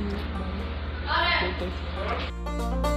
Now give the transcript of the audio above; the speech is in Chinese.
好嘞。